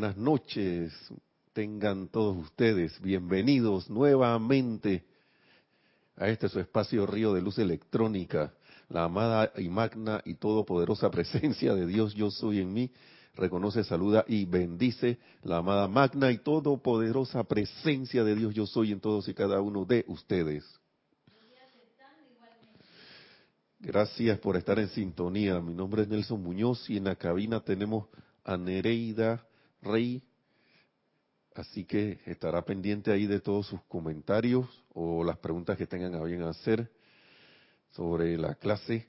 buenas noches. Tengan todos ustedes bienvenidos nuevamente a este su espacio Río de Luz Electrónica, la amada y magna y todopoderosa presencia de Dios yo soy en mí. Reconoce, saluda y bendice la amada magna y todopoderosa presencia de Dios yo soy en todos y cada uno de ustedes. Gracias por estar en sintonía. Mi nombre es Nelson Muñoz y en la cabina tenemos a Nereida Rey. Así que estará pendiente ahí de todos sus comentarios o las preguntas que tengan a bien hacer sobre la clase.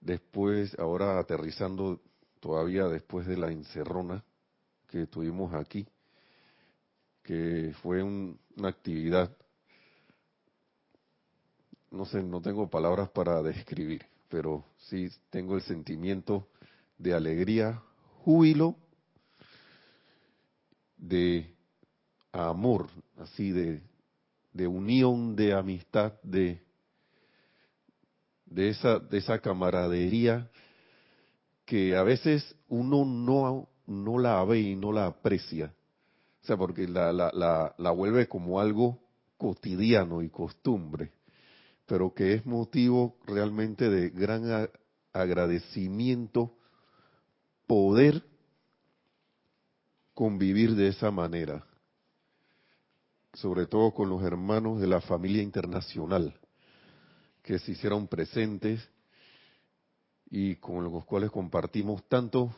Después, ahora aterrizando todavía después de la encerrona que tuvimos aquí, que fue una actividad no sé, no tengo palabras para describir, pero sí tengo el sentimiento de alegría, júbilo, de amor, así de, de unión, de amistad, de, de, esa, de esa camaradería que a veces uno no, no la ve y no la aprecia. O sea, porque la, la, la, la vuelve como algo cotidiano y costumbre pero que es motivo realmente de gran agradecimiento poder convivir de esa manera, sobre todo con los hermanos de la familia internacional que se hicieron presentes y con los cuales compartimos tanto,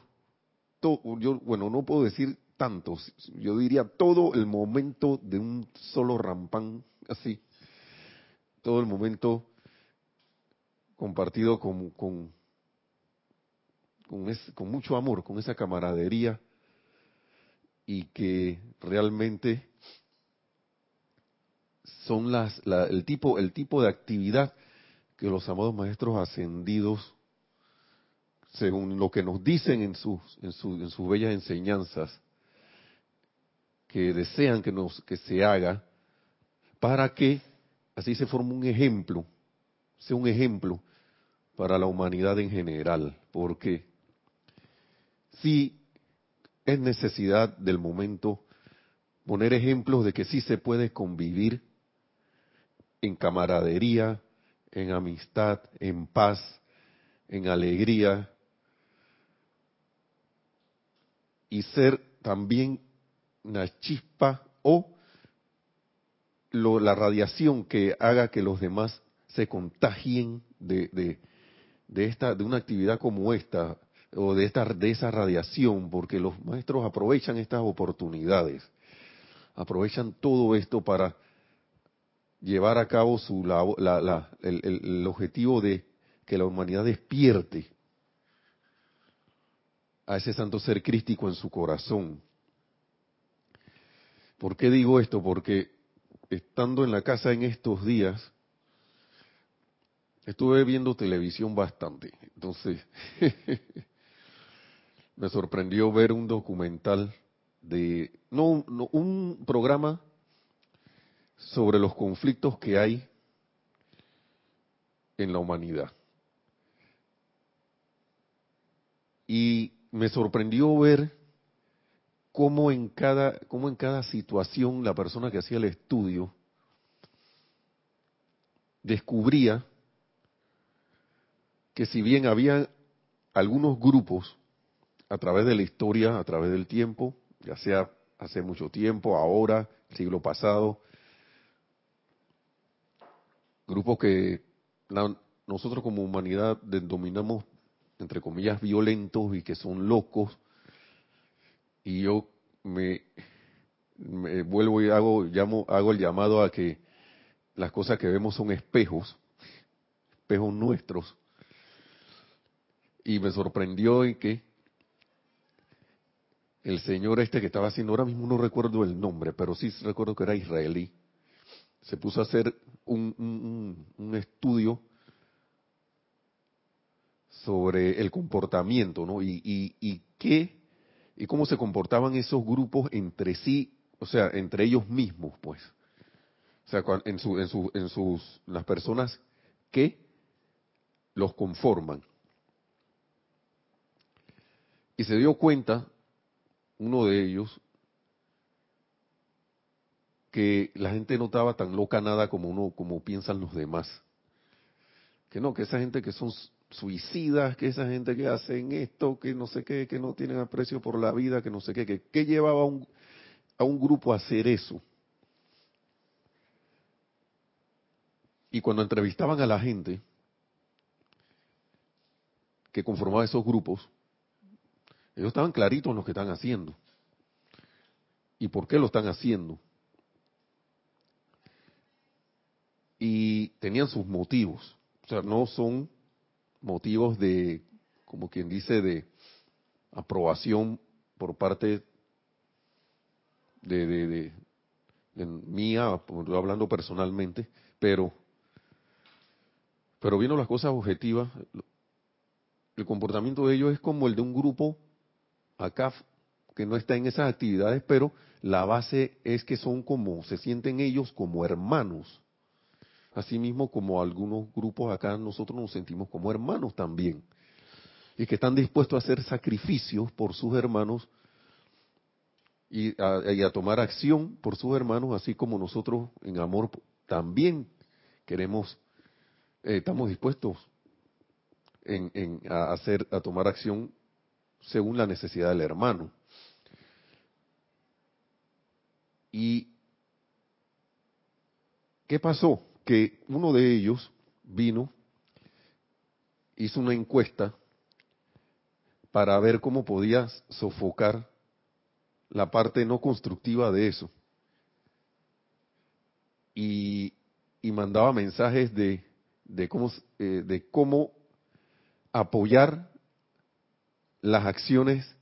yo, bueno, no puedo decir tantos, yo diría todo el momento de un solo rampán, así, todo el momento compartido con, con, con, mucho amor, con esa camaradería y que realmente son las, el, tipo, el tipo de actividad que los amados maestros ascendidos, según lo que nos dicen en sus, en, en sus bellas enseñanzas, que desean que, nos, que se haga para que así se forma un ejemplo, sea un ejemplo para la humanidad en general, porque sí es necesidad del momento poner ejemplos de que sí se puede convivir en camaradería, en amistad, en paz, en alegría, y ser también una chispa o la radiación que haga que los demás se contagien de, de, esta, de una actividad como esta, o de, esta, de esa radiación, porque los maestros aprovechan estas oportunidades, aprovechan todo esto para llevar a cabo su, la, el, el objetivo de que la humanidad despierte a ese santo ser crístico en su corazón. ¿Por qué digo esto? Porque estando en la casa en estos días, estuve viendo televisión bastante. Entonces, me sorprendió ver un documental de, no, un programa sobre los conflictos que hay en la humanidad. Y me sorprendió ver cómo en cada, cómo en cada situación la persona que hacía el estudio descubría que si bien había algunos grupos a través de la historia, a través del tiempo, ya sea hace mucho tiempo, ahora, siglo pasado, grupos que nosotros como humanidad denominamos, entre comillas, violentos y que son locos, y yo me, vuelvo y hago, llamo, hago el llamado a que las cosas que vemos son espejos, espejos nuestros. Y me sorprendió en que el señor este que estaba haciendo, ahora mismo no recuerdo el nombre, pero sí recuerdo que era israelí, se puso a hacer un, un estudio sobre el comportamiento, ¿no? Y, y, y qué y cómo se comportaban esos grupos entre sí, o sea, entre ellos mismos, pues. O sea, en, su, en, su, en sus, las personas que los conforman. Y se dio cuenta uno de ellos, que la gente no estaba tan loca nada como uno, como piensan los demás. Que no, que esa gente que son suicidas, que esa gente que hacen esto, que no sé qué, que no tienen aprecio por la vida, que no sé qué, que qué llevaba a un, a un grupo a hacer eso. Y cuando entrevistaban a la gente que conformaba esos grupos, ellos estaban claritos en lo que están haciendo. ¿Y por qué lo están haciendo? Y tenían sus motivos. O sea, no son motivos de, como quien dice, de aprobación por parte de, de, de, mía, hablando personalmente, pero, pero viendo las cosas objetivas, el comportamiento de ellos es como el de un grupo acá que no está en esas actividades, pero la base es que son como, se sienten ellos como hermanos. Asimismo, como algunos grupos acá, nosotros nos sentimos como hermanos también. Y que están dispuestos a hacer sacrificios por sus hermanos y a, tomar acción por sus hermanos, así como nosotros en amor también queremos, eh, estamos dispuestos en, a hacer, a tomar acción según la necesidad del hermano. ¿Y qué pasó? Que uno de ellos vino, hizo una encuesta para ver cómo podía sofocar la parte no constructiva de eso. Y, y mandaba mensajes de, de, cómo, eh, de cómo apoyar las acciones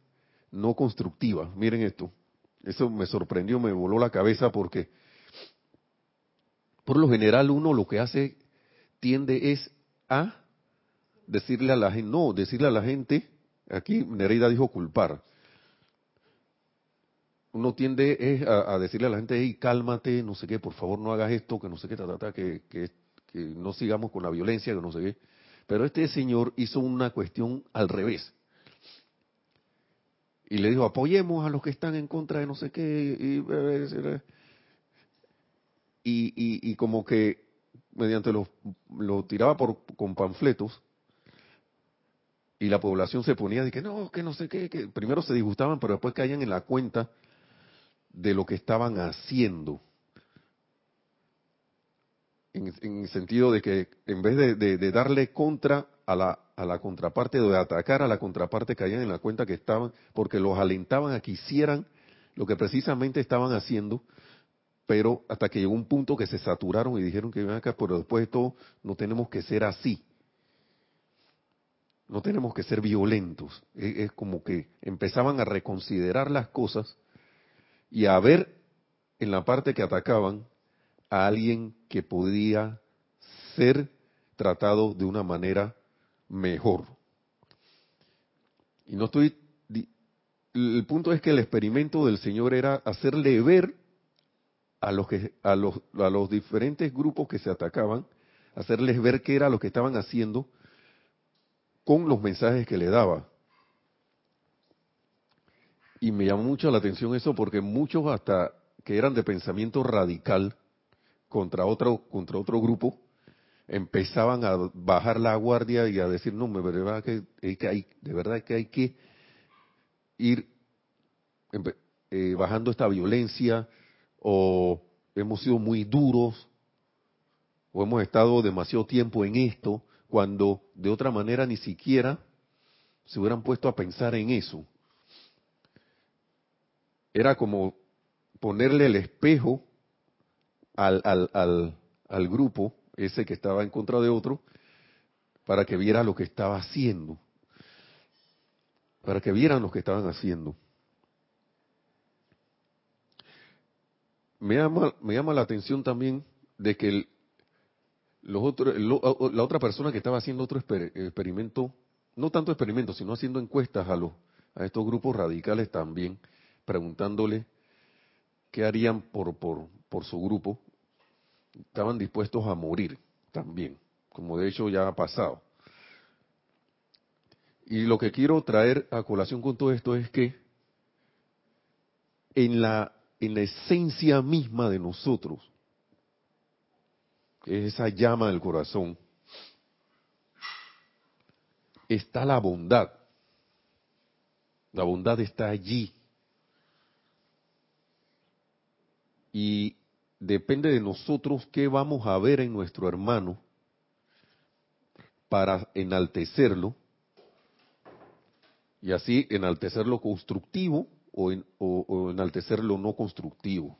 no constructivas. Miren esto, eso me sorprendió, me voló la cabeza porque por lo general uno lo que hace tiende es a decirle a la gente, no, decirle a la gente, aquí Nereida dijo culpar, uno tiende es a, decirle a la gente, hey, cálmate, no sé qué, por favor no hagas esto, que no sé qué, ta, que, que, que no sigamos con la violencia, que no sé qué. Pero este señor hizo una cuestión al revés y le dijo, apoyemos a los que están en contra de no sé qué, y, y, como que mediante los, lo tiraba por, con panfletos, y la población se ponía de que no, que no sé qué, que primero se disgustaban, pero después caían en la cuenta de lo que estaban haciendo. En, el sentido de que en vez de darle contra a la a la contraparte, de atacar a la contraparte, caían en la cuenta que estaban, porque los alentaban a que hicieran lo que precisamente estaban haciendo, pero hasta que llegó un punto que se saturaron y dijeron que ven acá, pero después de todo no tenemos que ser así. No tenemos que ser violentos. Es, es como que empezaban a reconsiderar las cosas y a ver en la parte que atacaban a alguien que podía ser tratado de una manera mejor. Y no estoy... El punto es que el experimento del Señor era hacerle ver a los, que, a los, a los diferentes grupos que se atacaban, hacerles ver qué era lo que estaban haciendo con los mensajes que le daba. Y me llamó mucho la atención eso porque muchos hasta que eran de pensamiento radical contra otro, contra otro grupo, empezaban a bajar la guardia y a decir, no, de verdad que, hay, de verdad que hay que ir eh, bajando esta violencia o hemos sido muy duros o hemos estado demasiado tiempo en esto cuando de otra manera ni siquiera se hubieran puesto a pensar en eso. Era como ponerle el espejo al, al, al, al grupo ese que estaba en contra de otro, para que viera lo que estaba haciendo, para que vieran lo que estaban haciendo. Me llama, me llama la atención también de que los otros, la otra persona que estaba haciendo otro experimento, no tanto experimento, sino haciendo encuestas a, los, a estos grupos radicales también, preguntándole qué harían por, por, por su grupo, estaban dispuestos a morir también, como de hecho ya ha pasado. Y lo que quiero traer a colación con todo esto es que en la, en la esencia misma de nosotros, es esa llama del corazón, está la bondad. La bondad está allí. Y depende de nosotros qué vamos a ver en nuestro hermano para enaltecerlo y así enaltecer lo constructivo o, enaltecer lo no constructivo.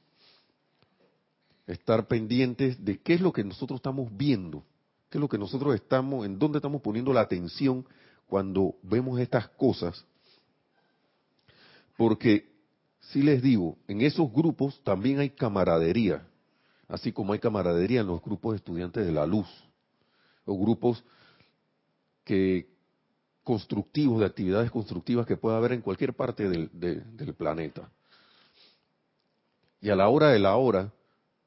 Estar pendientes de qué es lo que nosotros estamos viendo, qué es lo que nosotros estamos, en dónde estamos poniendo la atención cuando vemos estas cosas. Porque, si les digo, en esos grupos también hay camaradería, así como hay camaradería en los grupos de estudiantes de la luz, o grupos que constructivos, de actividades constructivas que pueda haber en cualquier parte del, del planeta. Y a la hora de la hora,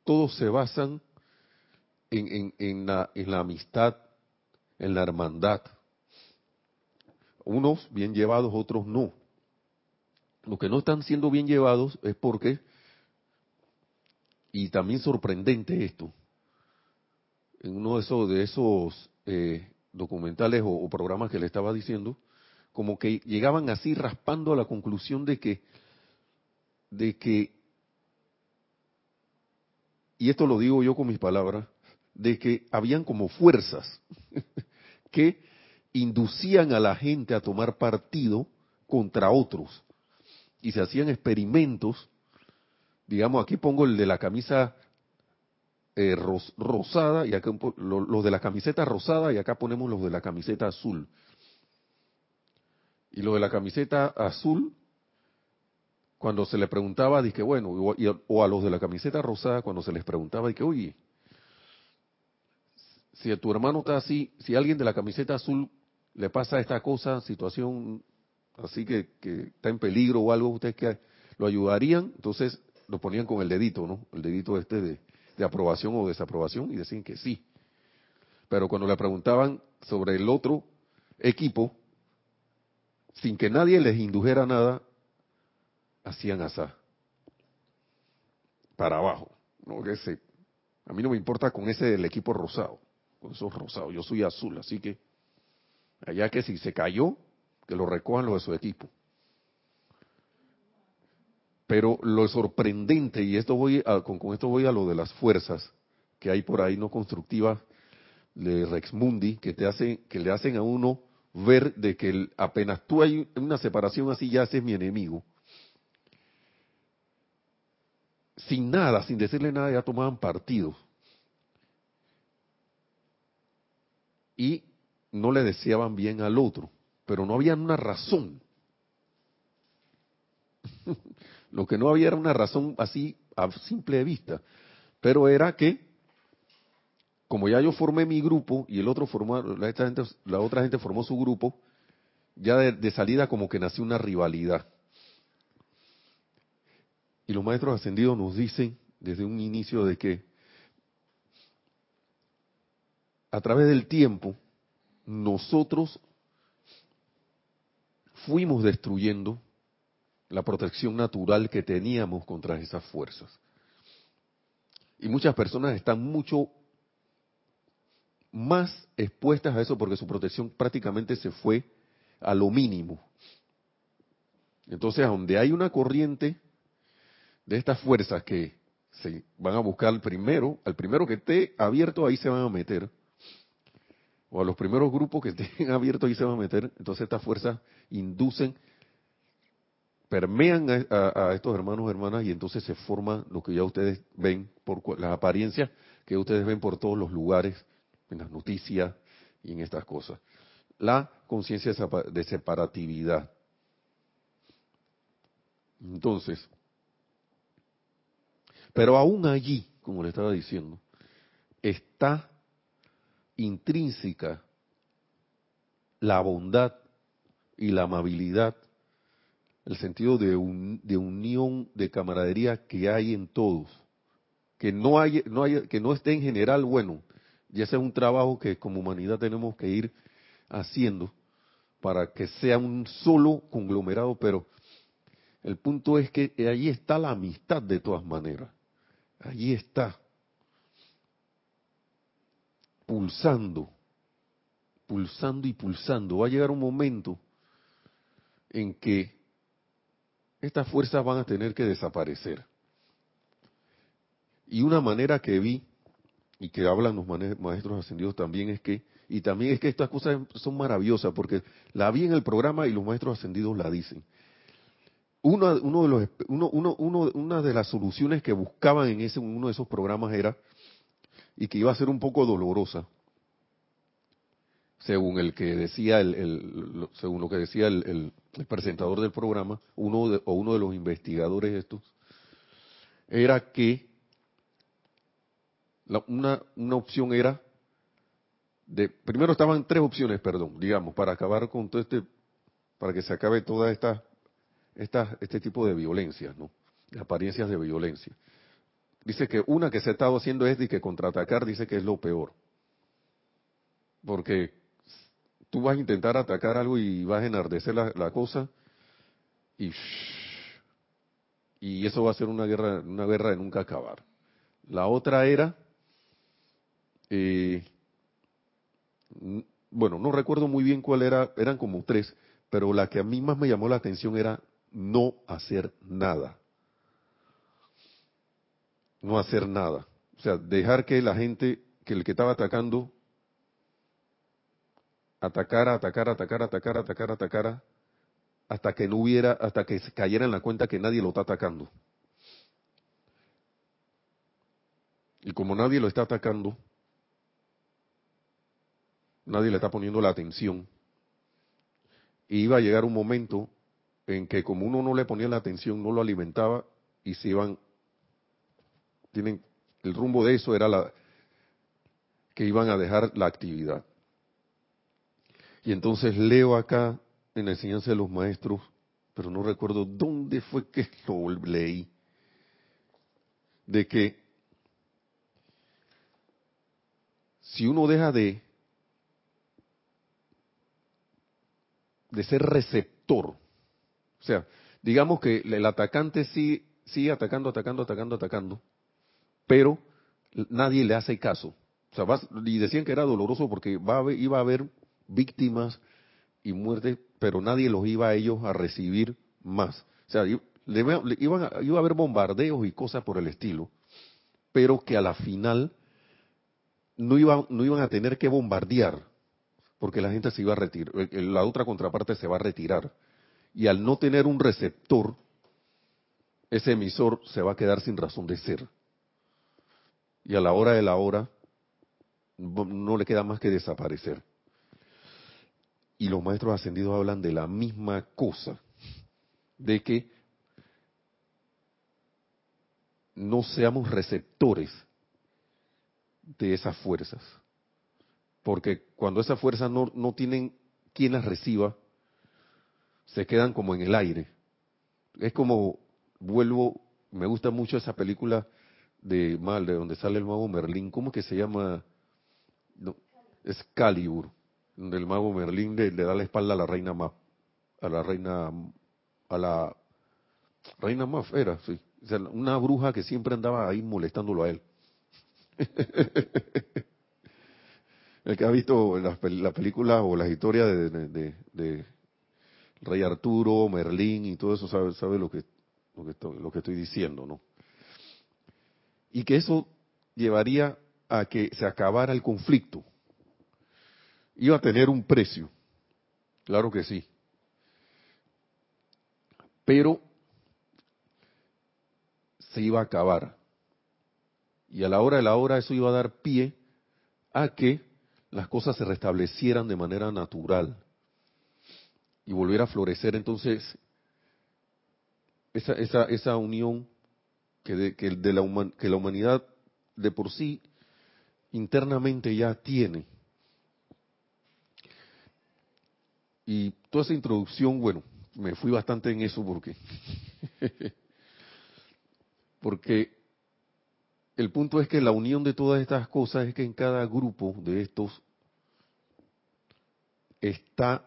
todos se basan en, en, en, la, en la amistad, en la hermandad. Unos bien llevados, otros no. Los que no están siendo bien llevados es porque, y también sorprendente esto, en uno de esos, de esos eh, documentales o, programas que le estaba diciendo, como que llegaban así raspando a la conclusión de que, de que, y esto lo digo yo con mis palabras, de que habían como fuerzas que inducían a la gente a tomar partido contra otros y se hacían experimentos, digamos, aquí pongo el de la camisa eh, rosada y acá los de la camiseta rosada y acá ponemos los de la camiseta azul. Y los de la camiseta azul, cuando se le preguntaba, dije, bueno, o, a los de la camiseta rosada, cuando se les preguntaba, dije, oye, si tu hermano está así, si alguien de la camiseta azul le pasa esta cosa, situación así que, que está en peligro o algo, ustedes que lo ayudarían, entonces lo ponían con el dedito, ¿no? El dedito este de, de aprobación o desaprobación y decían que sí. Pero cuando le preguntaban sobre el otro equipo, sin que nadie les indujera nada, hacían asá. Para abajo. ¿no? Ese, a mí no me importa con ese del equipo rosado, con esos rosados. Yo soy azul, así que allá que si se cayó, que lo recojan los de su equipo. Pero lo sorprendente, y esto voy con, esto voy a lo de las fuerzas que hay por ahí no constructivas de Rex Mundi, que, te hacen, que le hacen a uno ver de que apenas tú hay una separación así, ya haces mi enemigo. Sin nada, sin decirle nada, ya tomaban partido. Y no le deseaban bien al otro, pero no había una razón. Lo que no había era una razón así a simple vista, pero era que como ya yo formé mi grupo y el otro formó, la, la otra gente formó su grupo, ya de, salida como que nació una rivalidad. Y los maestros ascendidos nos dicen desde un inicio de que a través del tiempo nosotros fuimos destruyendo la protección natural que teníamos contra esas fuerzas. Y muchas personas están mucho más expuestas a eso porque su protección prácticamente se fue a lo mínimo. Entonces, donde hay una corriente de estas fuerzas que se van a buscar primero, al primero que esté abierto, ahí se van a meter. O a los primeros grupos que estén abiertos, ahí se van a meter. Entonces, estas fuerzas inducen permean a, estos hermanos y hermanas y entonces se forma lo que ya ustedes ven por las apariencias que ustedes ven por todos los lugares, en las noticias y en estas cosas. La conciencia de separatividad. Entonces, pero aún allí, como le estaba diciendo, está intrínseca la bondad y la amabilidad el sentido de, de unión, de camaradería que hay en todos. Que no, hay, no que no esté en general, bueno, y ese es un trabajo que como humanidad tenemos que ir haciendo para que sea un solo conglomerado, pero El punto es que ahí está la amistad de todas maneras. Allí está. Pulsando, pulsando y pulsando. Va a llegar un momento en que estas fuerzas van a tener que desaparecer. Y una manera que vi, y que hablan los maestros ascendidos también, es que, y también es que estas cosas son maravillosas, porque la vi en el programa y los maestros ascendidos la dicen. Uno, de los, uno, uno, una de las soluciones que buscaban en ese, uno de esos programas era, y que iba a ser un poco dolorosa, según el que decía el, según lo que decía el, presentador del programa, uno o uno de los investigadores estos, era que una, una opción era de, primero estaban tres opciones, perdón, digamos, para acabar con todo este, para que se acabe toda esta, esta este tipo de violencia, ¿no? De apariencias de violencia. Dice que una que se ha estado haciendo es de que contraatacar, dice que es lo peor. Porque tú vas a intentar atacar algo y vas a enardecer la, cosa y, y eso va a ser una guerra, una guerra de nunca acabar. La otra era, eh, bueno, no recuerdo muy bien cuál era, eran como tres, pero la que a mí más me llamó la atención era no hacer nada. No hacer nada. O sea, dejar que la gente, que el que estaba atacando, atacara, atacara, atacara, atacara, atacara, atacara, hasta que no hubiera, hasta que se cayera en la cuenta que nadie lo está atacando. Y como nadie lo está atacando, nadie le está poniendo la atención, iba a llegar un momento en que como uno no le ponía la atención, no lo alimentaba y se iban, tienen, el rumbo de eso era la, que iban a dejar la actividad. Y entonces leo acá en la enseñanza de los maestros, pero no recuerdo dónde fue que lo leí, de que si uno deja de, de ser receptor, o sea, digamos que el atacante sigue, sigue atacando, atacando, atacando, atacando, pero nadie le hace caso. O sea, y decían que era doloroso porque va iba a haber víctimas y muertes, pero nadie los iba a ellos a recibir más. O sea, iban iba a haber bombardeos y cosas por el estilo, pero que a la final no iban, no iban a tener que bombardear, porque la gente se iba a retirar, la otra contraparte se va a retirar. Y al no tener un receptor, ese emisor se va a quedar sin razón de ser. Y a la hora de la hora, no le queda más que desaparecer. Y los maestros ascendidos hablan de la misma cosa, de que no seamos receptores de esas fuerzas. Porque cuando esas fuerzas no, no tienen quien las reciba, se quedan como en el aire. Es como, vuelvo, me gusta mucho esa película de Mal, de donde sale el mago Merlín, ¿cómo que se llama? No, Excalibur donde el mago Merlín le, da la espalda a la reina Maf, a la reina, a la reina Maf era, sí, una bruja que siempre andaba ahí molestándolo a él. el que ha visto la, película o las historias de, de, Rey Arturo, Merlín y todo eso sabe, sabe lo que lo que, estoy, lo que estoy diciendo, ¿no? Y que eso llevaría a que se acabara el conflicto iba a tener un precio, claro que sí. Pero se iba a acabar. Y a la hora de la hora eso iba a dar pie a que las cosas se restablecieran de manera natural y volviera a florecer entonces esa, esa, esa unión que, de, que, de la, que la humanidad de por sí internamente ya tiene Y toda esa introducción, bueno, me fui bastante en eso porque, porque el punto es que la unión de todas estas cosas es que en cada grupo de estos está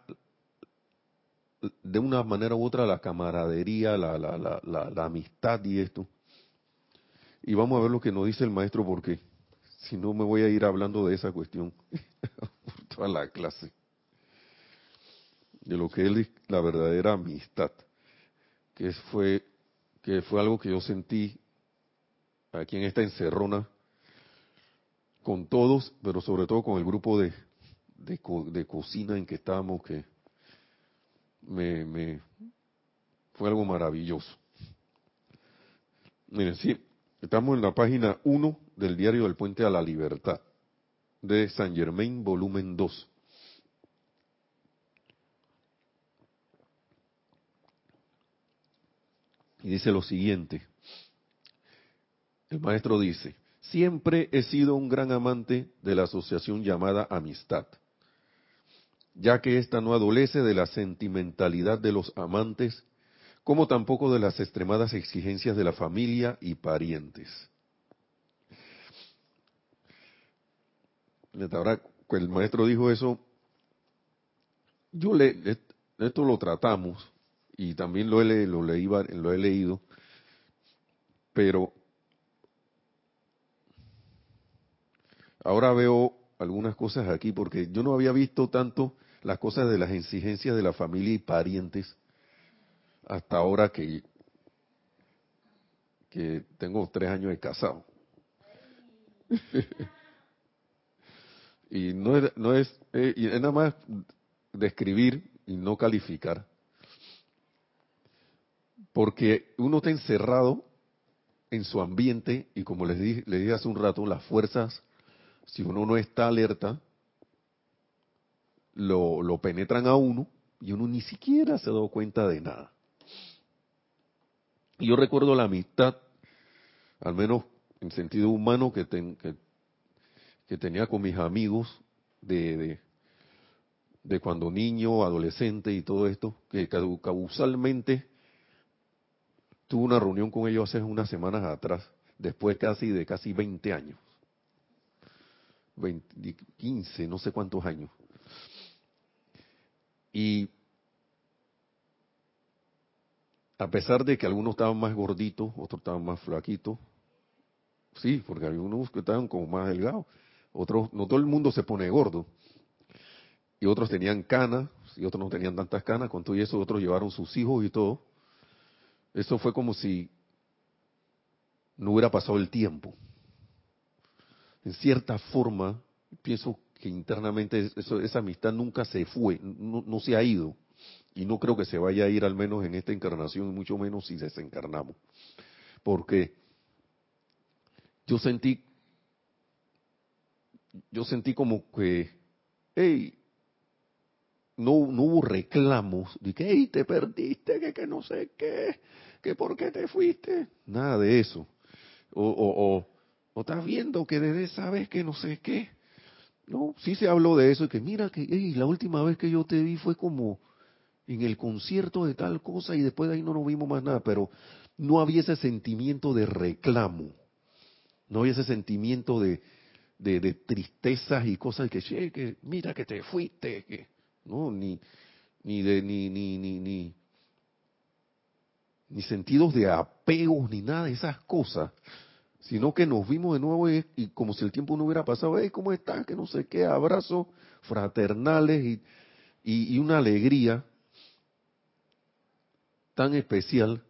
de una manera u otra la camaradería, la, la, la, la, amistad y esto. Y vamos a ver lo que nos dice el maestro porque si no me voy a ir hablando de esa cuestión por toda la clase. De lo que es la verdadera amistad, que fue, que fue algo que yo sentí aquí en esta encerrona con todos, pero sobre todo con el grupo de, de, cocina en que estábamos, que me, me fue algo maravilloso. Miren, sí, estamos en la página 1 del diario del Puente a la Libertad, de San Germain, volumen 2. Y dice lo siguiente. El maestro dice, siempre he sido un gran amante de la asociación llamada amistad ya que ésta no adolece de la sentimentalidad de los amantes, como tampoco de las extremadas exigencias de la familia y parientes. El maestro dijo eso, yo le, esto lo tratamos y también lo he, lo, leí, lo he leído, pero ahora veo algunas cosas aquí, porque yo no había visto tanto las cosas de las exigencias de la familia y parientes hasta ahora que, que tengo tres años de casado. y no es, eh, y es nada más describir y no calificar, porque uno está encerrado en su ambiente y como les dije, les dije hace un rato, las fuerzas si uno no está alerta, lo, lo penetran a uno y uno ni siquiera se ha dado cuenta de nada. Y yo recuerdo la amistad, al menos en sentido humano, que, que, tenía con mis amigos de, de, de, cuando niño, adolescente y todo esto, que causalmente tuve una reunión con ellos hace unas semanas atrás, después casi de casi 20 años. 15, no sé cuántos años. Y a pesar de que algunos estaban más gorditos, otros estaban más flaquitos, sí, porque había unos que estaban como más delgados, otros, no todo el mundo se pone gordo, y otros tenían canas, y otros no tenían tantas canas, con todo y eso otros llevaron sus hijos y todo. Eso fue como si no hubiera pasado el tiempo en cierta forma, pienso que internamente esa amistad nunca se fue, no, se ha ido. Y no creo que se vaya a ir al menos en esta encarnación, y mucho menos si desencarnamos. Porque yo sentí, yo sentí como que, hey, no, no hubo reclamos de que, hey, te perdiste, que, que no sé qué, que por qué te fuiste. Nada de eso. O, o, o ¿O estás viendo que desde esa vez que no sé qué? No, sí se habló de eso y que mira que la última vez que yo te vi fue como en el concierto de tal cosa y después de ahí no nos vimos más nada, pero no había ese sentimiento de reclamo, no había ese sentimiento de, de, tristezas y cosas que, que mira que te fuiste, que no, ni, ni de, ni, ni, ni, ni, sentidos de apegos, ni nada de esas cosas sino que nos vimos de nuevo y, como si el tiempo no hubiera pasado, hey, ¿cómo estás? Que no sé qué, abrazos fraternales y, y una alegría tan especial.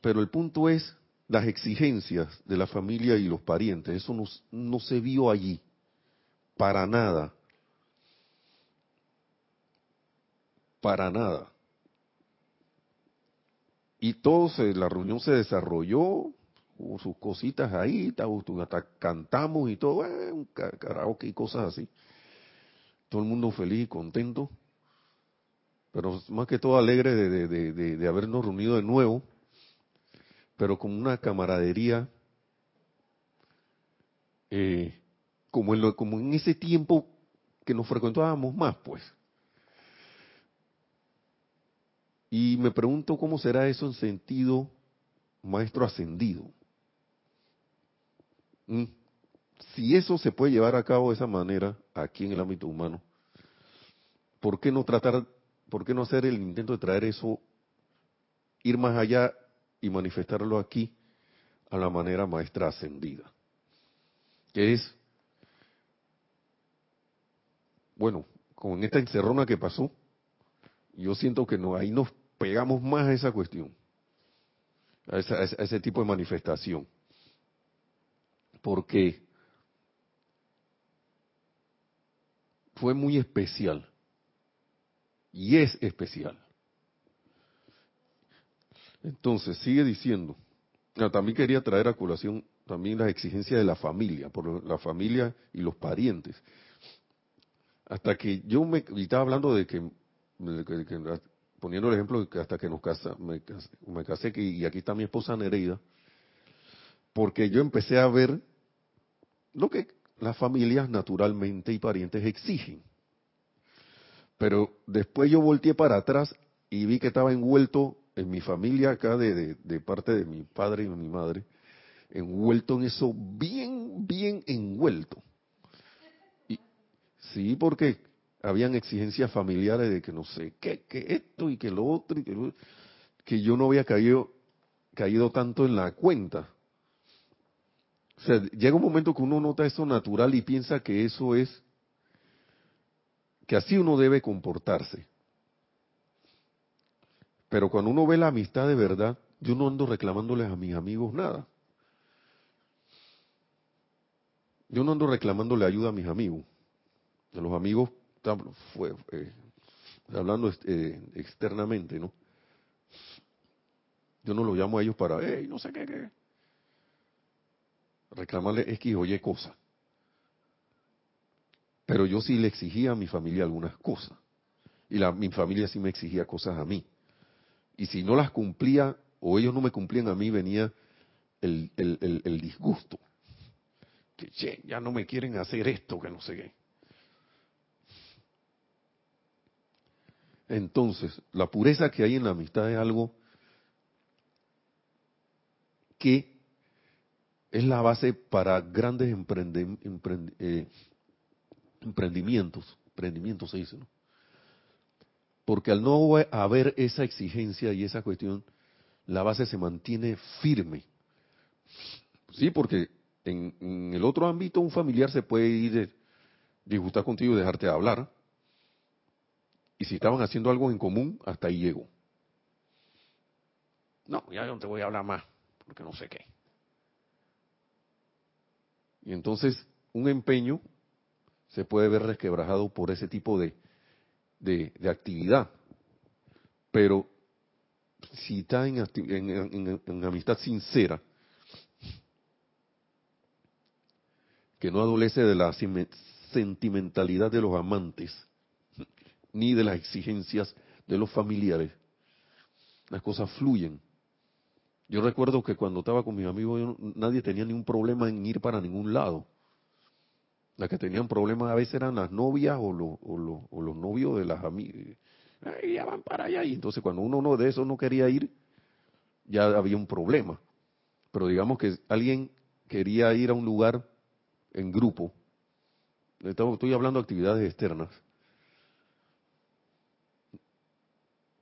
Pero el punto es las exigencias de la familia y los parientes, eso no, no se vio allí, para nada, para nada. Y todo la reunión se desarrolló, hubo sus cositas ahí, hasta cantamos y todo, eh, un karaoke y cosas así. Todo el mundo feliz y contento, pero más que todo alegre de, habernos reunido de nuevo, pero con una camaradería, eh, como, en como en ese tiempo que nos frecuentábamos más, pues. Y me pregunto cómo será eso en sentido maestro ascendido. Mm. Si eso se puede llevar a cabo de esa manera aquí en el ámbito humano, ¿por qué no tratar, por qué no hacer el intento de traer eso, ir más allá y manifestarlo aquí a la manera maestra ascendida? Que es, bueno, con esta encerrona que pasó, yo siento que no, ahí nos pegamos más a esa cuestión, a, a ese tipo de manifestación. Porque fue muy especial. Y es especial. Entonces, sigue diciendo. Ah, también quería traer a colación también las exigencias de la familia, por la familia y los parientes. Hasta que yo me estaba hablando de que, poniendo el ejemplo que hasta que nos casa, me, me casé, y aquí está mi esposa Nereida, porque yo empecé a ver lo que las familias naturalmente y parientes exigen. Pero después yo volteé para atrás y vi que estaba envuelto en mi familia acá de, de, parte de mi padre y de mi madre, envuelto en eso, bien, bien envuelto. Y, sí, porque habían exigencias familiares de que no sé qué, que esto y que lo otro, y que, yo no había caído, caído tanto en la cuenta. O sea, llega un momento que uno nota eso natural y piensa que eso es, que así uno debe comportarse. Pero cuando uno ve la amistad de verdad, yo no ando reclamándoles a mis amigos nada. Yo no ando reclamándole ayuda a mis amigos. A los amigos, fue, eh, hablando eh, externamente, ¿no? Yo no los llamo a ellos para, hey, no sé qué, reclamarle X o Y cosa. Pero yo sí le exigía a mi familia algunas cosas. Y la, mi familia sí me exigía cosas a mí. Y si no las cumplía o ellos no me cumplían a mí, venía el, el, el, disgusto. Que, che, ya no me quieren hacer esto, que no sé qué. Entonces, la pureza que hay en la amistad es algo que es la base para grandes eh, emprendimientos, emprendimientos se dice, ¿no? Porque al no haber esa exigencia y esa cuestión, la base se mantiene firme. Sí, porque en, el otro ámbito un familiar se puede ir disgustar contigo y dejarte de hablar. Y si estaban haciendo algo en común, hasta ahí llego. No, ya no te voy a hablar más, porque no sé qué. Y entonces un empeño se puede ver resquebrajado por ese tipo de, de, actividad. Pero si está en, en, amistad sincera, que no adolece de la sentimentalidad de los amantes, ni de las exigencias de los familiares, las cosas fluyen. Yo recuerdo que cuando estaba con mis amigos nadie tenía ningún problema en ir para ningún lado. Las que tenían problemas a veces eran las novias o, o, los novios de las amigas. ya van para allá. Y entonces cuando uno de esos no quería ir, ya había un problema. Pero digamos que alguien quería ir a un lugar en grupo. Estoy hablando de actividades externas.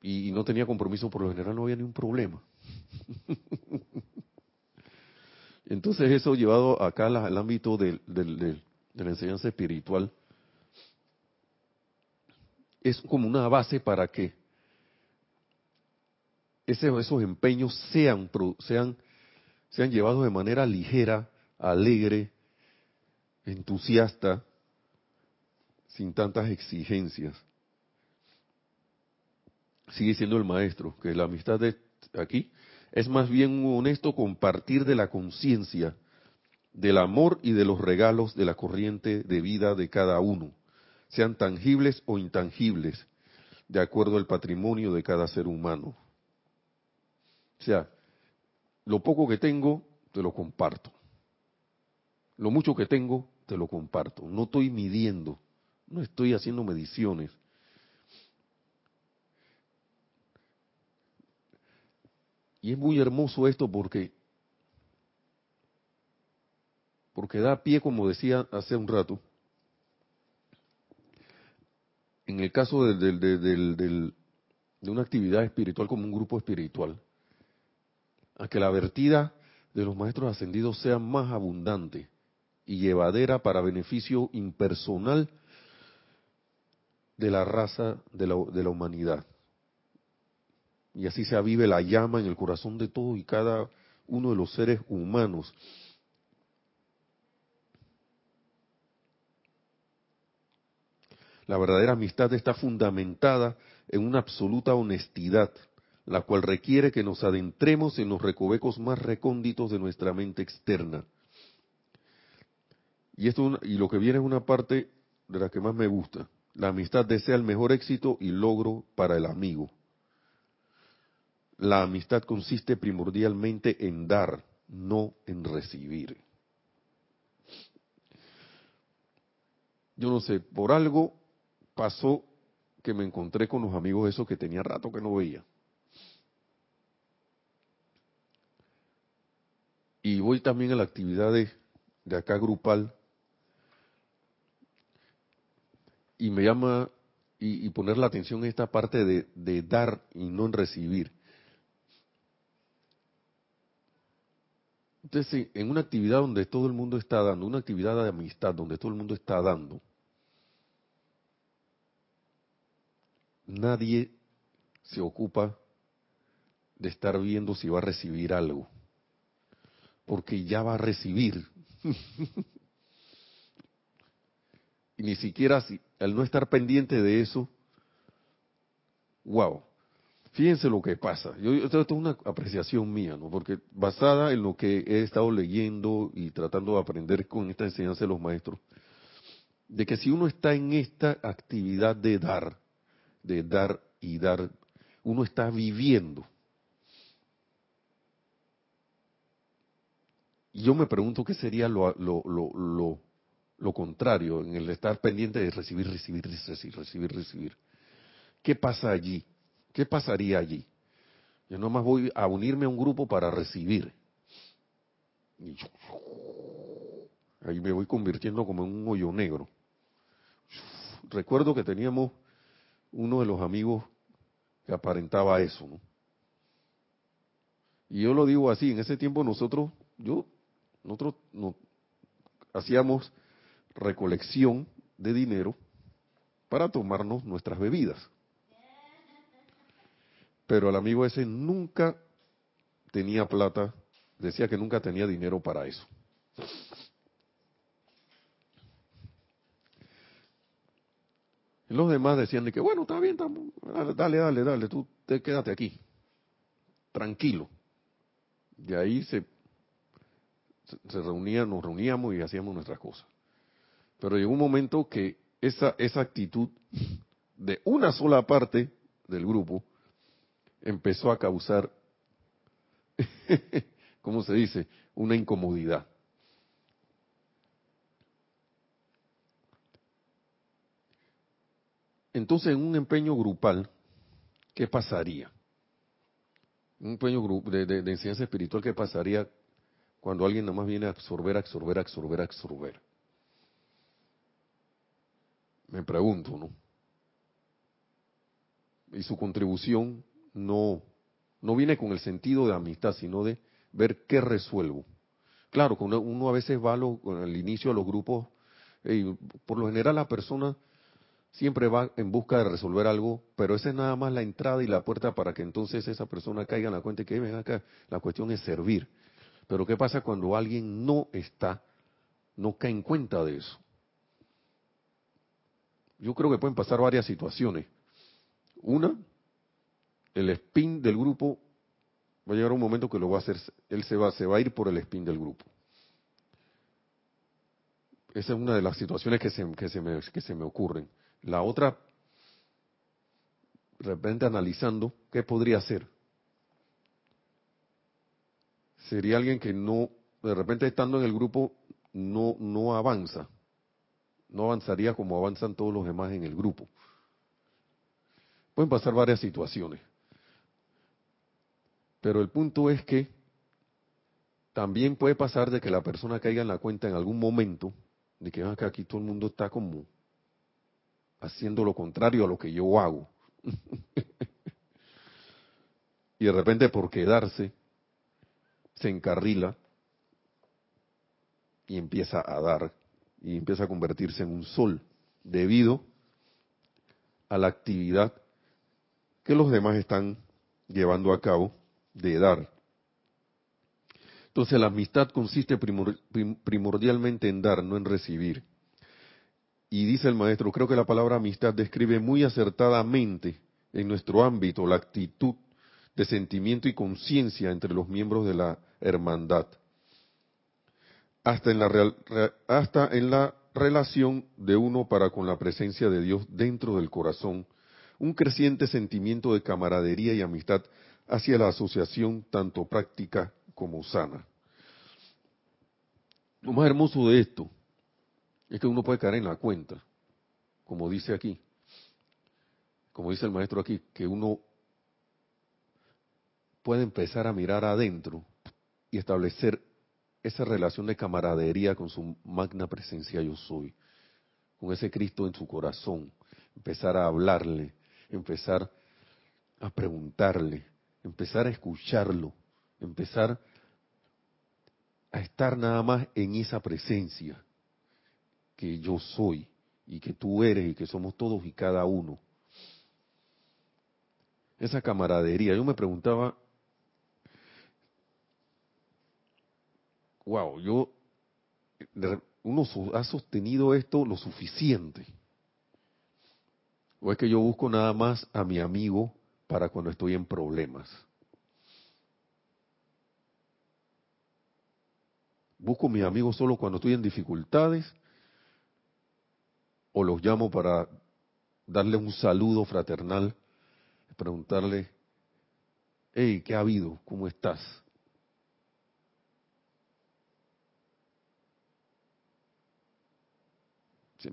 Y no tenía compromiso, por lo general no había ningún problema. Entonces eso llevado acá al ámbito de la enseñanza espiritual es como una base para que esos empeños sean, sean, sean llevados de manera ligera, alegre, entusiasta, sin tantas exigencias. Sigue siendo el maestro, que la amistad de aquí es más bien un honesto compartir de la conciencia, del amor y de los regalos de la corriente de vida de cada uno, sean tangibles o intangibles, de acuerdo al patrimonio de cada ser humano. O sea, lo poco que tengo, te lo comparto. Lo mucho que tengo, te lo comparto. No estoy midiendo, no estoy haciendo mediciones. Y es muy hermoso esto porque porque da pie, como decía hace un rato, en el caso de, de, una actividad espiritual como un grupo espiritual, a que la vertida de los maestros ascendidos sea más abundante y llevadera para beneficio impersonal de la raza de la, de la humanidad. Y así se avive la llama en el corazón de todo y cada uno de los seres humanos. La verdadera amistad está fundamentada en una absoluta honestidad, la cual requiere que nos adentremos en los recovecos más recónditos de nuestra mente externa. Y esto y lo que viene es una parte de la que más me gusta. La amistad desea el mejor éxito y logro para el amigo. La amistad consiste primordialmente en dar, no en recibir. Yo no sé, por algo pasó que me encontré con los amigos esos que tenía rato que no veía. Y voy también a la actividad de, de acá grupal y me llama y, poner la atención en esta parte de, de dar y no en recibir. Entonces, en una actividad donde todo el mundo está dando, una actividad de amistad donde todo el mundo está dando, nadie se ocupa de estar viendo si va a recibir algo, porque ya va a recibir. y ni siquiera si, al no estar pendiente de eso, wow. Fíjense lo que pasa. Yo, esto es una apreciación mía, ¿no? Porque basada en lo que he estado leyendo y tratando de aprender con esta enseñanza de los maestros, de que si uno está en esta actividad de dar, de dar y dar, uno está viviendo. Y yo me pregunto qué sería lo, lo, lo lo contrario, en el estar pendiente de recibir, recibir, recibir, recibir, recibir. ¿Qué pasa allí? ¿Qué pasaría allí? Yo nomás voy a unirme a un grupo para recibir. Y ahí me voy convirtiendo como en un hoyo negro. Recuerdo que teníamos uno de los amigos que aparentaba eso, ¿no? Y yo lo digo así, en ese tiempo nosotros, yo, nosotros no, hacíamos recolección de dinero para tomarnos nuestras bebidas. Pero el amigo ese nunca tenía plata, decía que nunca tenía dinero para eso. Y los demás decían de que, bueno, está bien, dale, dale, dale, tú te quédate aquí, tranquilo. Y ahí se, se reunían, nos reuníamos y hacíamos nuestras cosas. Pero llegó un momento que esa, esa actitud de una sola parte del grupo empezó a causar, ¿cómo se dice?, una incomodidad. Entonces, en un empeño grupal, ¿qué pasaría? Un empeño de, de, enseñanza espiritual, ¿qué pasaría cuando alguien nada más viene a absorber, absorber, absorber, absorber? Me pregunto, ¿no? Y su contribución no, no viene con el sentido de amistad, sino de ver qué resuelvo. Claro, uno, uno a veces va al inicio a los grupos, y por lo general la persona siempre va en busca de resolver algo, pero esa es nada más la entrada y la puerta para que entonces esa persona caiga en la cuenta y que ven acá, la cuestión es servir. Pero ¿qué pasa cuando alguien no está, no cae en cuenta de eso? yo creo que pueden pasar varias situaciones. Una, el spin del grupo va a llegar un momento que lo va a hacer, él se va, se va a ir por el spin del grupo. Esa es una de las situaciones que se, que se, me, que se me ocurren. La otra, de repente analizando, ¿qué podría ser? Sería alguien que no, de repente estando en el grupo, no, no avanza no avanzaría como avanzan todos los demás en el grupo. Pueden pasar varias situaciones. Pero el punto es que también puede pasar de que la persona caiga en la cuenta en algún momento de que aquí todo el mundo está como haciendo lo contrario a lo que yo hago. y de repente por quedarse, se encarrila y empieza a dar, y empieza a convertirse en un sol, debido a la actividad que los demás están llevando a cabo de dar. Entonces la amistad consiste primordialmente en dar, no en recibir. Y dice el maestro, creo que la palabra amistad describe muy acertadamente en nuestro ámbito la actitud de sentimiento y conciencia entre los miembros de la hermandad. Hasta en, la hasta en la relación de uno para con la presencia de Dios dentro del corazón, un creciente sentimiento de camaradería y amistad hacia la asociación tanto práctica como sana. Lo más hermoso de esto es que uno puede caer en la cuenta, como dice aquí, como dice el maestro aquí, que uno puede empezar a mirar adentro y establecer esa relación de camaradería con su magna presencia yo soy, con ese Cristo en su corazón, empezar a hablarle, empezar a preguntarle, empezar a escucharlo, empezar a estar nada más en esa presencia que yo soy y que tú eres y que somos todos y cada uno. Esa camaradería. Yo me preguntaba, wow, yo, uno ha sostenido esto lo suficiente. ¿O es que yo busco nada más a mi amigo para cuando estoy en problemas? ¿Busco a mi amigo solo cuando estoy en dificultades? ¿O los llamo para darle un saludo fraternal? Preguntarle, hey, ¿qué ha habido? ¿Cómo estás?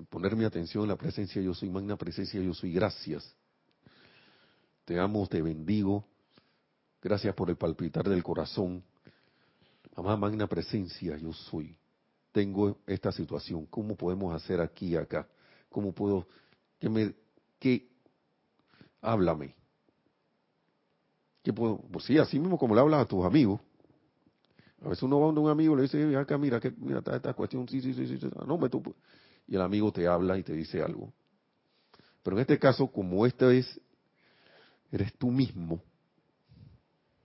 Poner mi atención en la presencia yo soy, magna presencia yo soy, gracias. Te amo, te bendigo. Gracias por el palpitar del corazón. Amada magna presencia yo soy. Tengo esta situación. ¿Cómo podemos hacer aquí acá? ¿Cómo puedo? ¿Qué me, qué? Háblame. ¿Qué puedo? Pues sí, así mismo como le hablas a tus amigos. A veces uno va donde un amigo le dice, acá, mira, que, mira, esta, esta cuestión, sí, sí, sí, sí, no, me tú, y el amigo te habla y te dice algo. Pero en este caso, como esta vez eres tú mismo,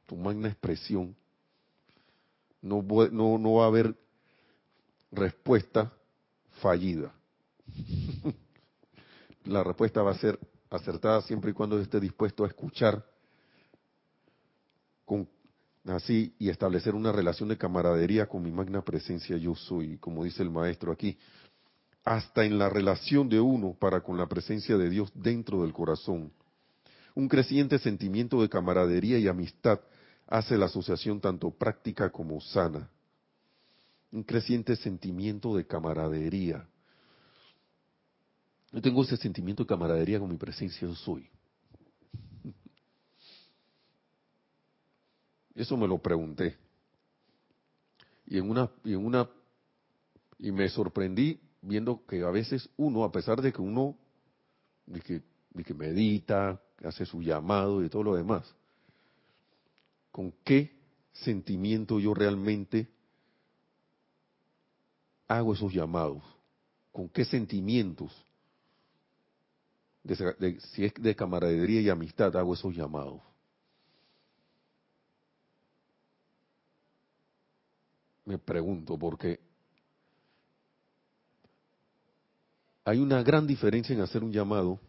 tu magna expresión, no, no, no va a haber respuesta fallida. La respuesta va a ser acertada siempre y cuando esté dispuesto a escuchar así y establecer una relación de camaradería con mi magna presencia yo soy, como dice el maestro aquí hasta en la relación de uno para con la presencia de Dios dentro del corazón. Un creciente sentimiento de camaradería y amistad hace la asociación tanto práctica como sana. Un creciente sentimiento de camaradería. Yo tengo ese sentimiento de camaradería con mi presencia, yo soy. Eso me lo pregunté. Y en una, y en una, y me sorprendí viendo que a veces uno, a pesar de que uno, de que, que medita, hace su llamado y todo lo demás, con qué sentimiento yo realmente hago esos llamados, con qué sentimientos, si es de camaradería y amistad, hago esos llamados. Me pregunto, porque hay una gran diferencia en hacer un llamado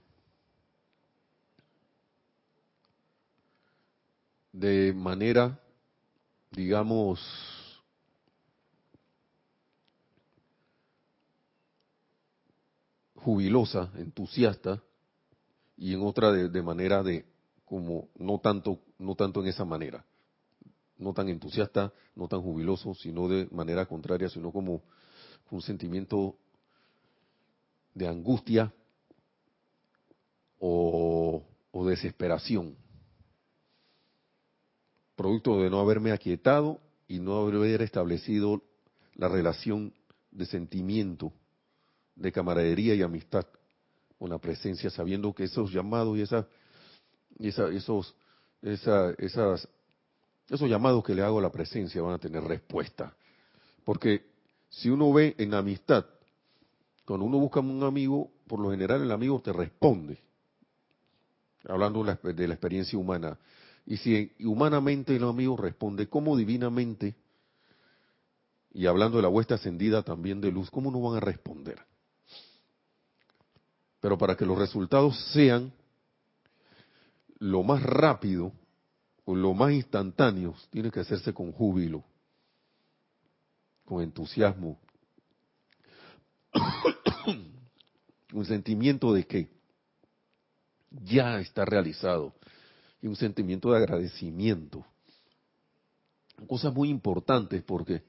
de manera, digamos, jubilosa, entusiasta, y en otra de, manera de como no tanto, no tanto en esa manera, no tan entusiasta, no tan jubiloso, sino de manera contraria, sino como un sentimiento de angustia o, desesperación, producto de no haberme aquietado y no haber establecido la relación de sentimiento, de camaradería y amistad con la presencia, sabiendo que esos llamados y, esa, y esa, esos, esa, esas, esos llamados que le hago a la presencia van a tener respuesta. Porque si uno ve en amistad, cuando uno busca un amigo, por lo general el amigo te responde, hablando de la, experiencia humana. Y si humanamente el amigo responde, como divinamente? Y hablando de la vuestra ascendida también de luz, ¿cómo no van a responder? Pero para que los resultados sean lo más rápido o lo más instantáneos, tiene que hacerse con júbilo, con entusiasmo, un sentimiento de que ya está realizado y un sentimiento de agradecimiento. Cosas muy importantes porque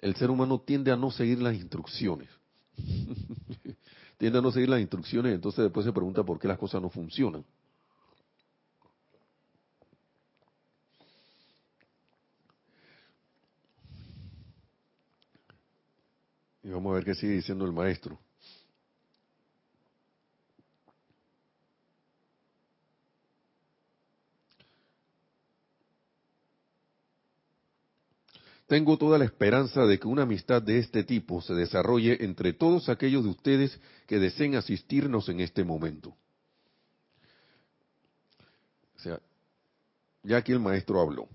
el ser humano tiende a no seguir las instrucciones. tiende a no seguir las instrucciones, entonces después se pregunta por qué las cosas no funcionan. Y vamos a ver qué sigue diciendo el maestro. Tengo toda la esperanza de que una amistad de este tipo se desarrolle entre todos aquellos de ustedes que deseen asistirnos en este momento. O sea, ya aquí el maestro habló.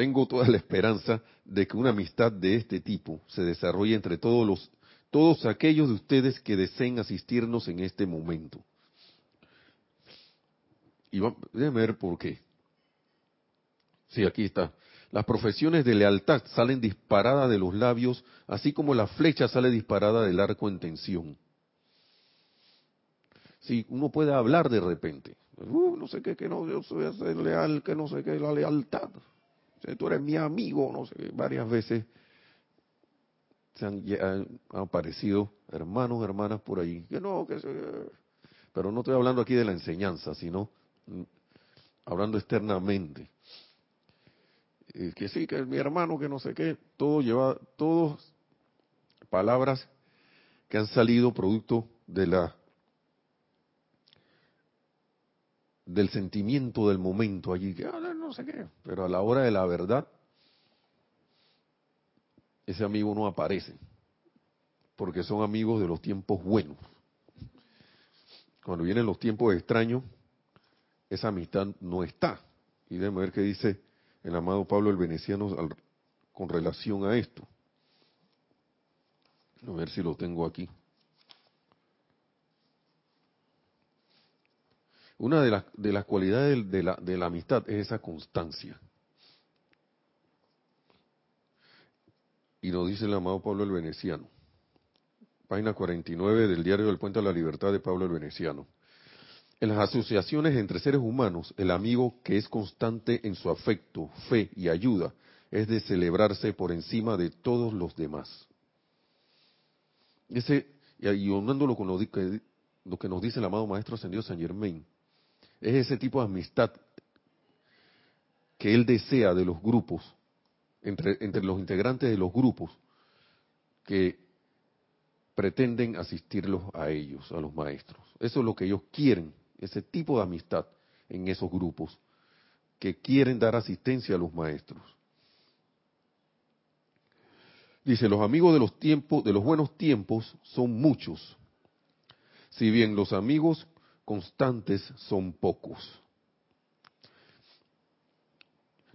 Tengo toda la esperanza de que una amistad de este tipo se desarrolle entre todos los todos aquellos de ustedes que deseen asistirnos en este momento. Y déjenme ver por qué. Sí, aquí está. Las profesiones de lealtad salen disparadas de los labios, así como la flecha sale disparada del arco en tensión. Si uno puede hablar de repente, uh, no sé qué, que no, yo soy leal, que no sé qué, la lealtad. Tú eres mi amigo, no sé, varias veces se han, aparecido hermanos, hermanas por ahí, que no, que pero no estoy hablando aquí de la enseñanza, sino mm, hablando externamente. Eh, que sí, que es mi hermano, que no sé qué, todo lleva, todos palabras que han salido producto de la del sentimiento del momento allí, que ah, no sé qué, pero a la hora de la verdad, ese amigo no aparece, porque son amigos de los tiempos buenos. Cuando vienen los tiempos extraños, esa amistad no está. Y déjame ver qué dice el amado Pablo el Veneciano con relación a esto. A ver si lo tengo aquí. Una de, las de las cualidades de la, amistad es esa constancia. Y nos dice el amado Pablo el Veneciano. Página 49 del diario del Puente a la Libertad de Pablo el Veneciano. En las asociaciones entre seres humanos, el amigo que es constante en su afecto, fe y ayuda es de celebrarse por encima de todos los demás. Y con lo, que, lo que nos dice el amado Maestro Ascendido San Germain, es ese tipo de amistad que él desea de los grupos, entre, entre los integrantes de los grupos, que pretenden asistirlos a ellos, a los maestros. Eso es lo que ellos quieren ese tipo de amistad en esos grupos que quieren dar asistencia a los maestros. Dice, los amigos de los tiempos, de los buenos tiempos son muchos, si bien los amigos constantes son pocos.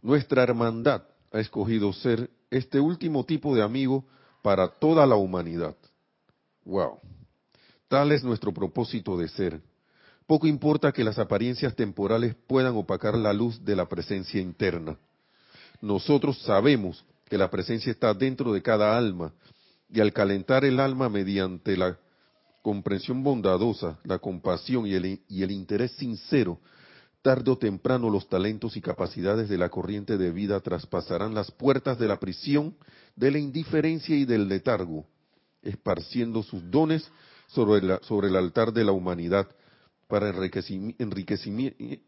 Nuestra hermandad ha escogido ser este último tipo de amigo para toda la humanidad. Wow. Tal es nuestro propósito de ser poco importa que las apariencias temporales puedan opacar la luz de la presencia interna. Nosotros sabemos que la presencia está dentro de cada alma y al calentar el alma mediante la comprensión bondadosa, la compasión y el, interés sincero, tarde o temprano los talentos y capacidades de la corriente de vida traspasarán las puertas de la prisión, de la indiferencia y del letargo, esparciendo sus dones sobre, el altar de la humanidad para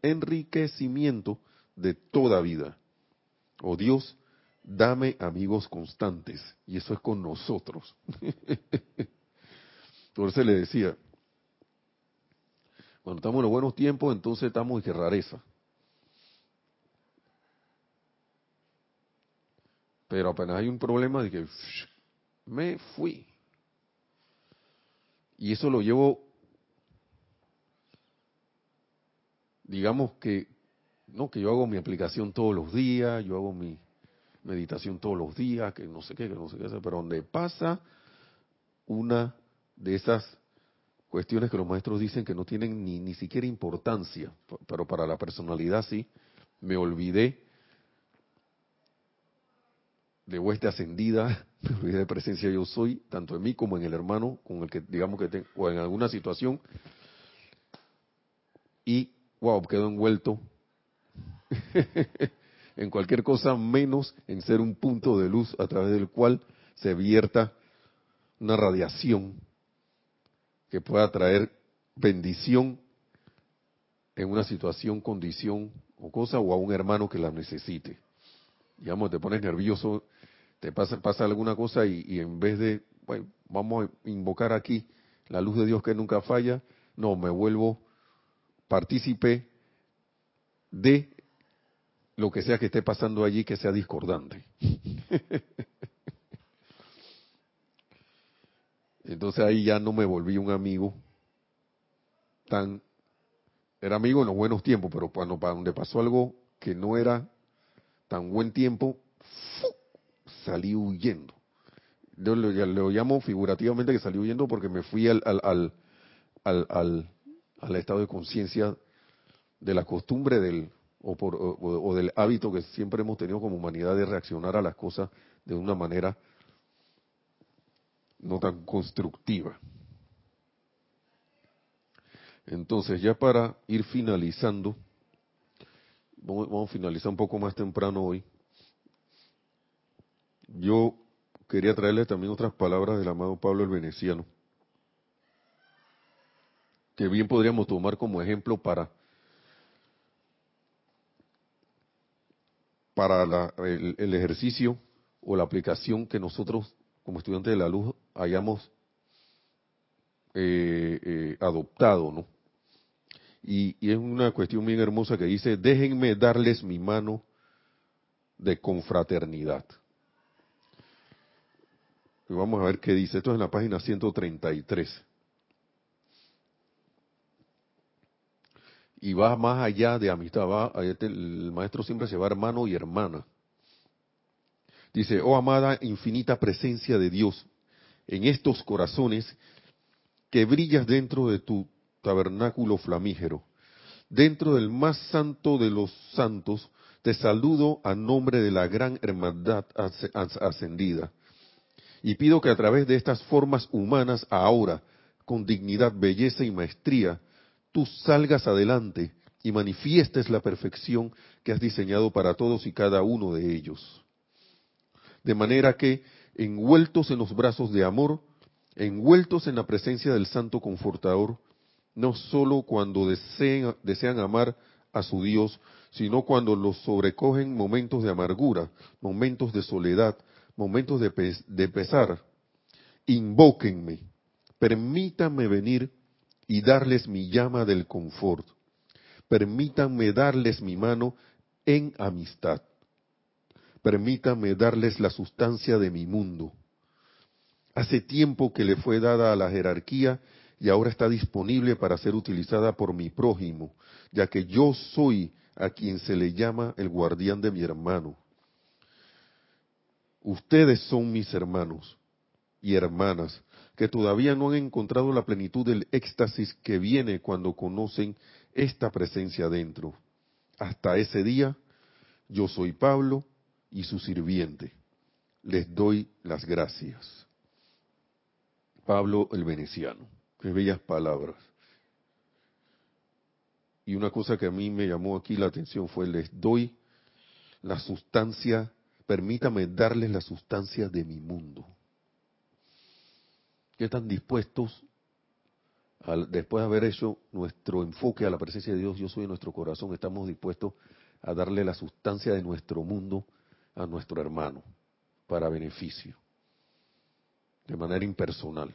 enriquecimiento de toda vida. Oh Dios, dame amigos constantes. Y eso es con nosotros. Entonces le decía, Cuando estamos en los buenos tiempos, entonces estamos en rareza. Pero apenas hay un problema de que me fui. Y eso lo llevo, digamos que, no, que yo hago mi aplicación todos los días, yo hago mi meditación todos los días, que no sé qué, que no sé qué, pero donde pasa una de esas cuestiones que los maestros dicen que no tienen ni, ni siquiera importancia, pero para la personalidad sí, me olvidé de hueste ascendida, me olvidé de presencia yo soy, tanto en mí como en el hermano con el que digamos que tengo, o en alguna situación, y wow, quedo envuelto en cualquier cosa menos en ser un punto de luz a través del cual se vierta una radiación que pueda traer bendición en una situación, condición o cosa o a un hermano que la necesite. Digamos, te pones nervioso, te pasa, alguna cosa y, en vez de, bueno, vamos a invocar aquí la luz de Dios que nunca falla, no, me vuelvo partícipe de lo que sea que esté pasando allí que sea discordante. Entonces ahí ya no me volví un amigo tan... Era amigo en los buenos tiempos, pero cuando para donde pasó algo que no era tan buen tiempo, salí huyendo. Yo lo, llamo figurativamente que salí huyendo porque me fui al, al, al, al estado de conciencia de la costumbre del, o, por, o, del hábito que siempre hemos tenido como humanidad de reaccionar a las cosas de una manera no tan constructiva. Entonces, ya para ir finalizando, vamos a finalizar un poco más temprano hoy. Yo quería traerles también otras palabras del amado Pablo el Veneciano, que bien podríamos tomar como ejemplo para para el, ejercicio o la aplicación que nosotros como estudiantes de la luz hayamos eh, eh, adoptado, ¿no? Y, es una cuestión bien hermosa que dice, déjenme darles mi mano de confraternidad. Y vamos a ver qué dice. Esto es en la página 133. y va más allá de amistad, va, el maestro siempre se va hermano y hermana. Dice, oh amada infinita presencia de Dios, en estos corazones que brillas dentro de tu tabernáculo flamígero, dentro del más santo de los santos, te saludo a nombre de la gran hermandad ascendida. Y pido que a través de estas formas humanas ahora, con dignidad, belleza y maestría, tú salgas adelante y manifiestes la perfección que has diseñado para todos y cada uno de ellos. De manera que, envueltos en los brazos de amor, envueltos en la presencia del Santo Confortador, no sólo cuando desean, amar a su Dios, sino cuando los sobrecogen momentos de amargura, momentos de soledad, momentos de, de pesar, invóquenme, permítanme venir y darles mi llama del confort. Permítanme darles mi mano en amistad. Permítanme darles la sustancia de mi mundo. Hace tiempo que le fue dada a la jerarquía y ahora está disponible para ser utilizada por mi prójimo, ya que yo soy a quien se le llama el guardián de mi hermano. Ustedes son mis hermanos y hermanas, que todavía no han encontrado la plenitud del éxtasis que viene cuando conocen esta presencia dentro. Hasta ese día, yo soy Pablo y su sirviente. Les doy las gracias. Pablo el Veneciano. Qué bellas palabras. Y una cosa que a mí me llamó aquí la atención fue, les doy la sustancia, permítame darles la sustancia de mi mundo. ¿Qué están dispuestos, después de haber hecho nuestro enfoque a la presencia de Dios, yo soy en nuestro corazón, estamos dispuestos a darle la sustancia de nuestro mundo a nuestro hermano para beneficio, de manera impersonal?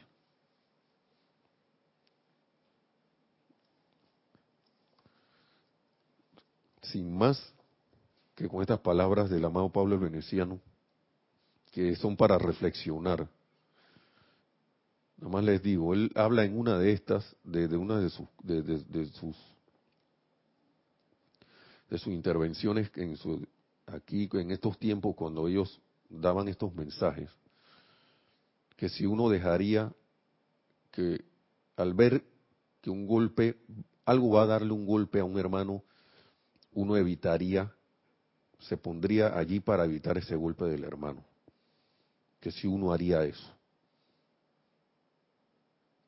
sin más que con estas palabras del amado Pablo el Veneciano, que son para reflexionar. Nada más les digo, él habla en una de estas, de, una de sus, de, sus, de sus intervenciones en su, aquí en estos tiempos cuando ellos daban estos mensajes, que si uno dejaría que al ver que un golpe, algo va a darle un golpe a un hermano, uno evitaría, se pondría allí para evitar ese golpe del hermano. Que si uno haría eso.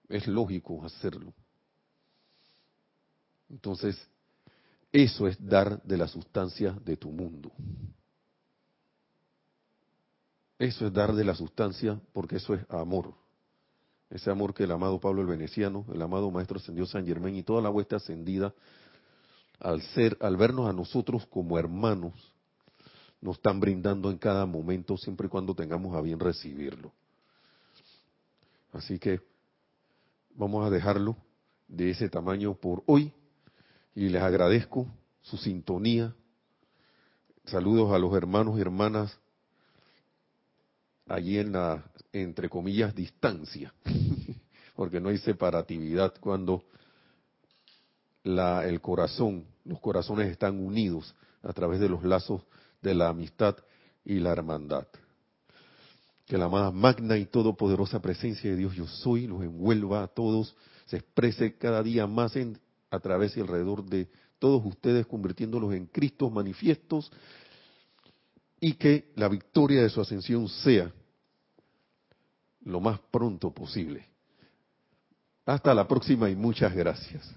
Es lógico hacerlo. Entonces, eso es dar de la sustancia de tu mundo. Eso es dar de la sustancia porque eso es amor. Ese amor que el amado Pablo el Veneciano, el amado Maestro Ascendió San Germán y toda la hueste ascendida, al ser, al vernos a nosotros como hermanos, nos están brindando en cada momento, siempre y cuando tengamos a bien recibirlo. Así que vamos a dejarlo de ese tamaño por hoy y les agradezco su sintonía. Saludos a los hermanos y hermanas allí en la, entre comillas, distancia, porque no hay separatividad cuando la, el corazón, los corazones están unidos a través de los lazos de la amistad y la hermandad. Que la más magna y todopoderosa presencia de Dios yo soy los envuelva a todos, se exprese cada día más en, a través y alrededor de todos ustedes, convirtiéndolos en Cristos manifiestos y que la victoria de su ascensión sea lo más pronto posible. Hasta la próxima y muchas gracias.